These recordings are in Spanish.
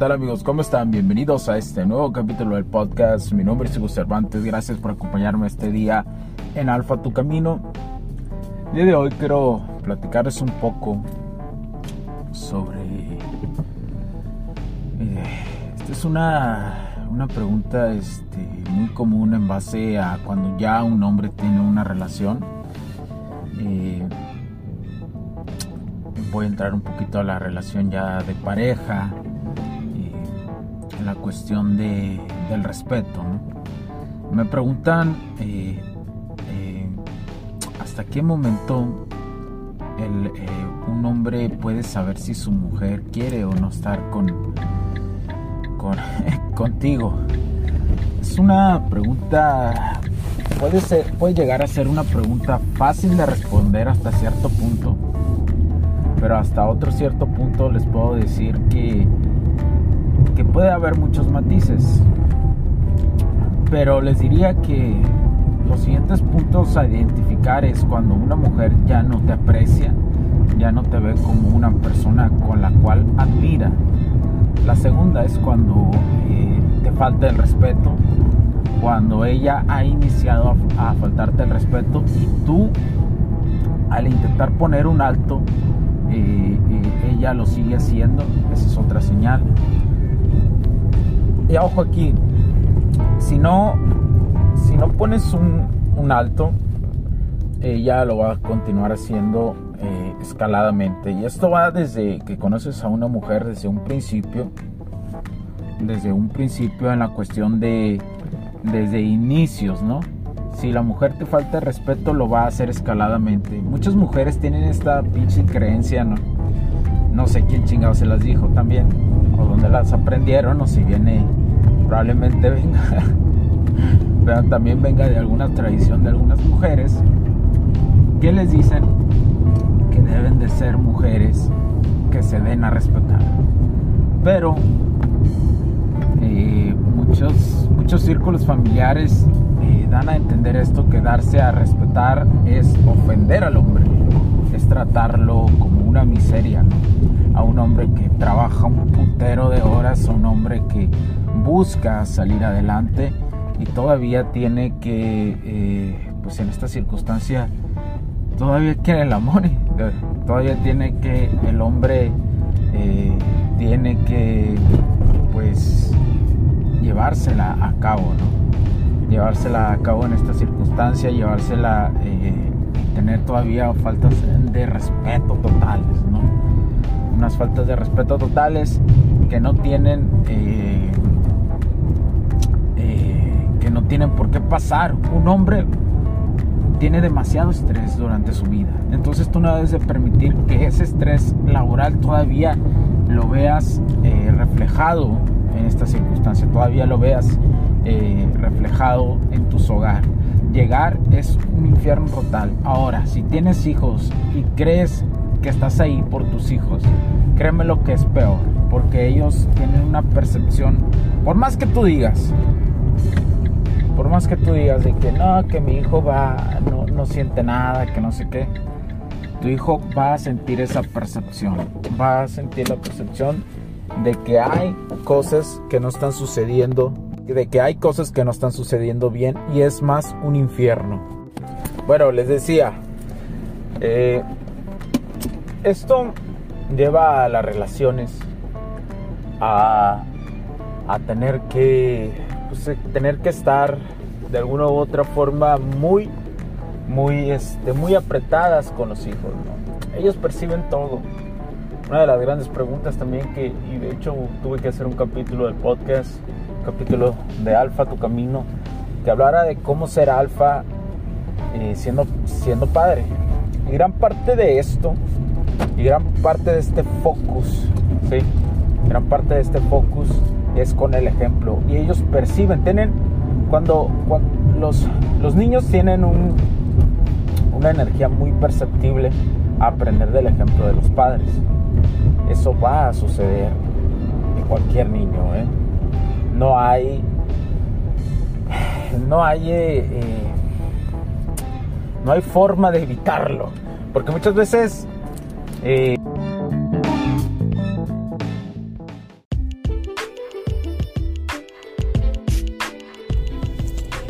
Tal amigos? ¿Cómo están? Bienvenidos a este nuevo capítulo del podcast. Mi nombre es Hugo Cervantes. Gracias por acompañarme este día en Alfa Tu Camino. El día de hoy quiero platicarles un poco sobre... Eh, esta es una, una pregunta este, muy común en base a cuando ya un hombre tiene una relación. Eh, voy a entrar un poquito a la relación ya de pareja, la cuestión de, del respeto. Me preguntan ¿hasta qué momento eh, un hombre puede saber si su mujer quiere o no estar con, contigo? Es una pregunta, puede, ser, puede llegar a ser una pregunta fácil de responder hasta cierto punto, pero hasta otro cierto punto les puedo decir que, puede haber muchos matices. Pero les diría que los siguientes puntos a identificar es cuando una mujer ya no te aprecia, ya no te ve como una persona con la cual admira. La segunda es cuando eh, te falta el respeto, cuando ella ha iniciado a, faltarte el respeto y tú al intentar poner un alto, eh, eh, ella lo sigue haciendo, esa es otra señal. Y ojo aquí, si no si no pones un, alto, ella lo va a continuar haciendo eh, escaladamente. Y esto va desde que conoces a una mujer desde un principio, desde un principio en la cuestión de, desde inicios, ¿no? Si la mujer te falta respeto, lo va a hacer escaladamente. Muchas mujeres tienen esta pinche creencia, ¿no? No sé quién chingado se las dijo también, o dónde las aprendieron, o si viene, probablemente venga pero también venga de alguna tradición de algunas mujeres que les dicen que deben de ser mujeres que se den a respetar. Pero eh, muchos, muchos círculos familiares eh, dan a entender esto, que darse a respetar es ofender al hombre, es tratarlo como una miseria, a un hombre que trabaja un putero de horas, a un hombre que busca salir adelante y todavía tiene que, eh, pues en esta circunstancia, todavía quiere el amor, todavía tiene que el hombre eh, tiene que, pues, llevársela a cabo, ¿no? Llevársela a cabo en esta circunstancia, llevársela, eh, tener todavía faltas de respeto totales, ¿no? Unas faltas de respeto totales que no tienen no tienen por qué pasar. Un hombre tiene demasiado estrés durante su vida. Entonces tú no debes de permitir que ese estrés laboral todavía lo veas eh, reflejado en esta circunstancia, todavía lo veas eh, reflejado en tu hogar. Llegar es un infierno total. Ahora, si tienes hijos y crees que estás ahí por tus hijos, créeme lo que es peor, porque ellos tienen una percepción, por más que tú digas, por más que tú digas de que no, que mi hijo va, no, no siente nada, que no sé qué, tu hijo va a sentir esa percepción, va a sentir la percepción de que hay cosas que no están sucediendo, de que hay cosas que no están sucediendo bien y es más un infierno. Bueno, les decía, eh, esto lleva a las relaciones a, a tener que pues, eh, tener que estar de alguna u otra forma muy, muy, este, muy apretadas con los hijos. Ellos perciben todo. Una de las grandes preguntas también que, y de hecho tuve que hacer un capítulo del podcast capítulo de Alfa, tu camino, que hablara de cómo ser alfa eh, siendo, siendo padre. Y gran parte de esto, y gran parte de este focus, ¿sí? Gran parte de este focus es con el ejemplo. Y ellos perciben, tienen, cuando, los, los niños tienen un, una energía muy perceptible a aprender del ejemplo de los padres. Eso va a suceder en cualquier niño. ¿eh? No hay. No hay. Eh, eh, no hay forma de evitarlo. Porque muchas veces.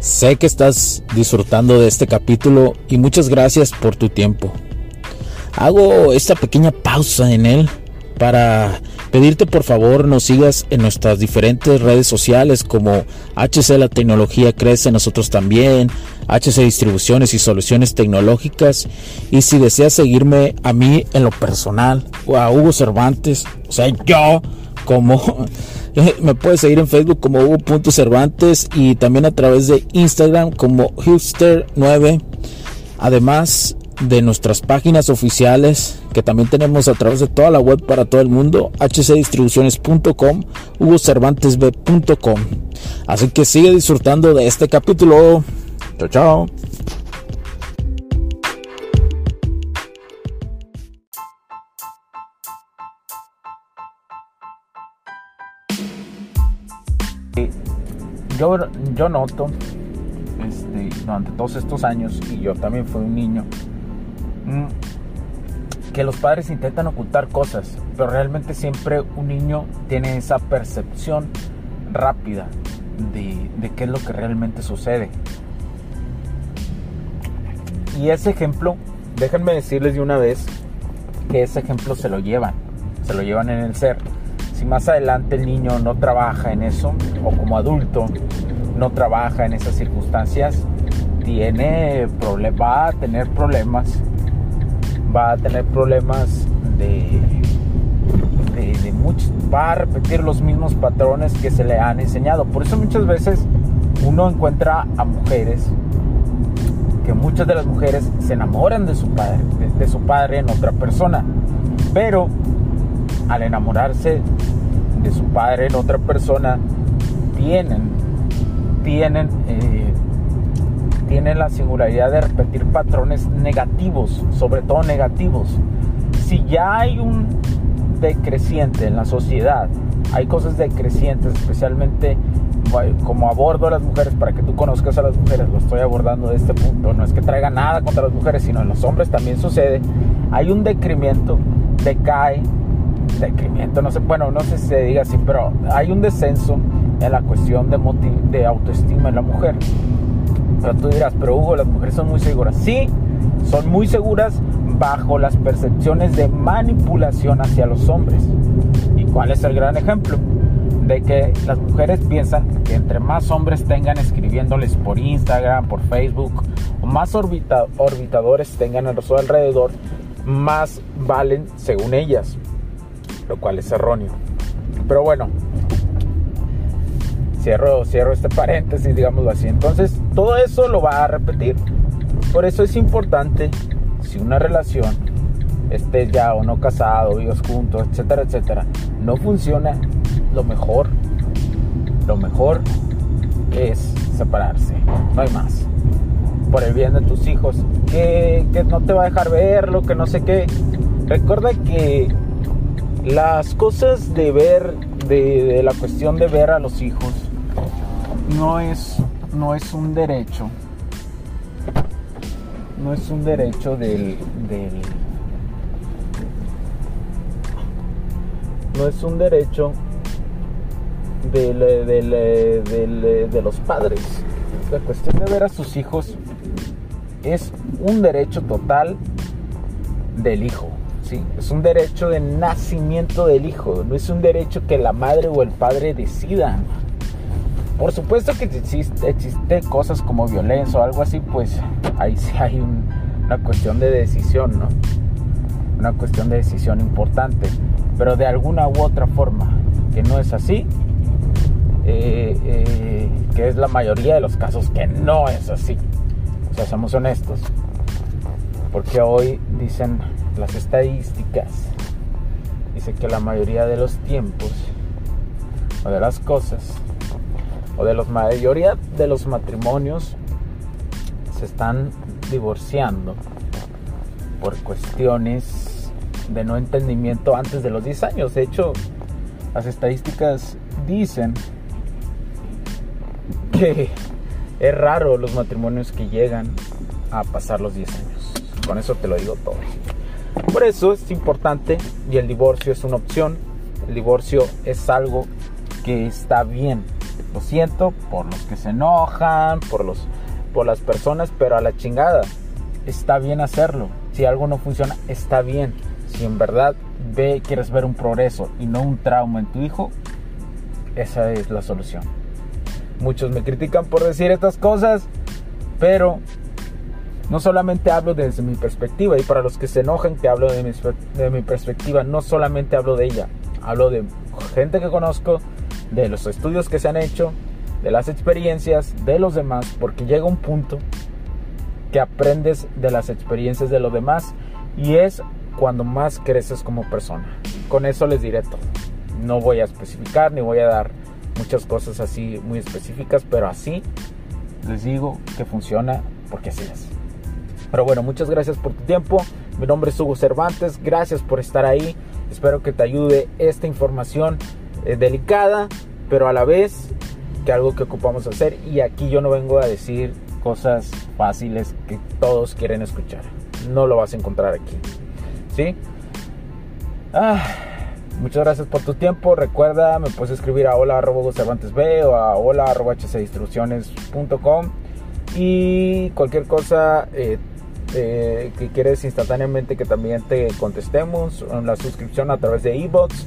Sé que estás disfrutando de este capítulo y muchas gracias por tu tiempo. Hago esta pequeña pausa en él para pedirte por favor nos sigas en nuestras diferentes redes sociales como HC La Tecnología Crece, nosotros también, HC Distribuciones y Soluciones Tecnológicas. Y si deseas seguirme a mí en lo personal o a Hugo Cervantes, o sea, yo como me puedes seguir en Facebook como Hugo.cervantes y también a través de Instagram como Hipster9. Además, de nuestras páginas oficiales que también tenemos a través de toda la web para todo el mundo, hcdistribuciones.com, hugocervantesb.com. Así que sigue disfrutando de este capítulo. Chao, chao. Yo, yo noto este, durante todos estos años, y yo también fui un niño, que los padres intentan ocultar cosas, pero realmente siempre un niño tiene esa percepción rápida de, qué es lo que realmente sucede. Y ese ejemplo, déjenme decirles de una vez que ese ejemplo se lo llevan, se lo llevan en el ser. Si más adelante el niño no trabaja en eso, o como adulto no trabaja en esas circunstancias, tiene va a tener problemas va a tener problemas de, de, muchos, va a repetir los mismos patrones que se le han enseñado. Por eso muchas veces uno encuentra a mujeres que muchas de las mujeres se enamoran de su padre, de, su padre en otra persona, pero al enamorarse de su padre en otra persona tienen tienen eh, tiene la singularidad de repetir patrones negativos, sobre todo negativos. Si ya hay un decreciente en la sociedad, hay cosas decrecientes, especialmente como abordo a las mujeres, para que tú conozcas a las mujeres, lo estoy abordando de este punto, no es que traiga nada contra las mujeres, sino en los hombres también sucede, hay un decremento, decae, decremento, no sé, bueno, no sé si se diga así, pero hay un descenso en la cuestión de, de autoestima en la mujer. Pero tú dirás, pero Hugo, las mujeres son muy seguras. Sí, son muy seguras bajo las percepciones de manipulación hacia los hombres. ¿Y cuál es el gran ejemplo? De que las mujeres piensan que entre más hombres tengan escribiéndoles por Instagram, por Facebook, o más orbitadores tengan a su alrededor, más valen según ellas, lo cual es erróneo. Pero bueno, Cierro, cierro este paréntesis, digámoslo así. Entonces, todo eso lo va a repetir. Por eso es importante, si una relación, estés ya o no casado, vivos juntos, etcétera, etcétera, no funciona, lo mejor, lo mejor es separarse. No hay más. Por el bien de tus hijos, que, que no te va a dejar verlo, que no sé qué. Recuerda que las cosas de ver, de, de, la cuestión de ver a los hijos, no es, no es un derecho, no es un derecho del, no es un derecho del, de los padres. La cuestión de ver a sus hijos es un derecho total del hijo. ¿sí? Es un derecho de nacimiento del hijo, no es un derecho que la madre o el padre decidan. Por supuesto que existe, cosas como violencia o algo así, pues ahí sí hay una cuestión de decisión, ¿no? Una cuestión de decisión importante. Pero de alguna u otra forma que no es así, eh, eh, que es la mayoría de los casos que no es así. O sea, seamos honestos. Porque hoy dicen las estadísticas, dice que la mayoría de los tiempos o de las cosas o de la mayoría de los matrimonios se están divorciando por cuestiones de no entendimiento antes de los 10 años. De hecho, las estadísticas dicen que es raro los matrimonios que llegan a pasar los 10 años. Con eso te lo digo todo. Por eso es importante y el divorcio es una opción. El divorcio es algo que está bien. Lo siento por los que se enojan, por los por las personas, pero a la chingada. Está bien hacerlo. Si algo no funciona, está bien. Si en verdad ve, quieres ver un progreso y no un trauma en tu hijo, esa es la solución. Muchos me critican por decir estas cosas, pero no solamente hablo desde mi perspectiva, y para los que se enojan que hablo de mi, de mi perspectiva, no solamente hablo de ella, hablo de gente que conozco, de los estudios que se han hecho, de las experiencias de los demás, porque llega un punto que aprendes de las experiencias de los demás y es cuando más creces como persona. Con eso les diré todo. No voy a especificar ni voy a dar muchas cosas así muy específicas, pero así les digo que funciona porque así es. Pero bueno, muchas gracias por tu tiempo. Mi nombre es Hugo Cervantes. Gracias por estar ahí. Espero que te ayude esta información eh, delicada, pero a la vez que algo que ocupamos hacer. Y aquí yo no vengo a decir cosas fáciles que todos quieren escuchar. No lo vas a encontrar aquí. ¿Sí? Ah, muchas gracias por tu tiempo. Recuerda, me puedes escribir a hola B o a hola y cualquier cosa eh, eh, que quieres instantáneamente que también te contestemos la suscripción a través de ebox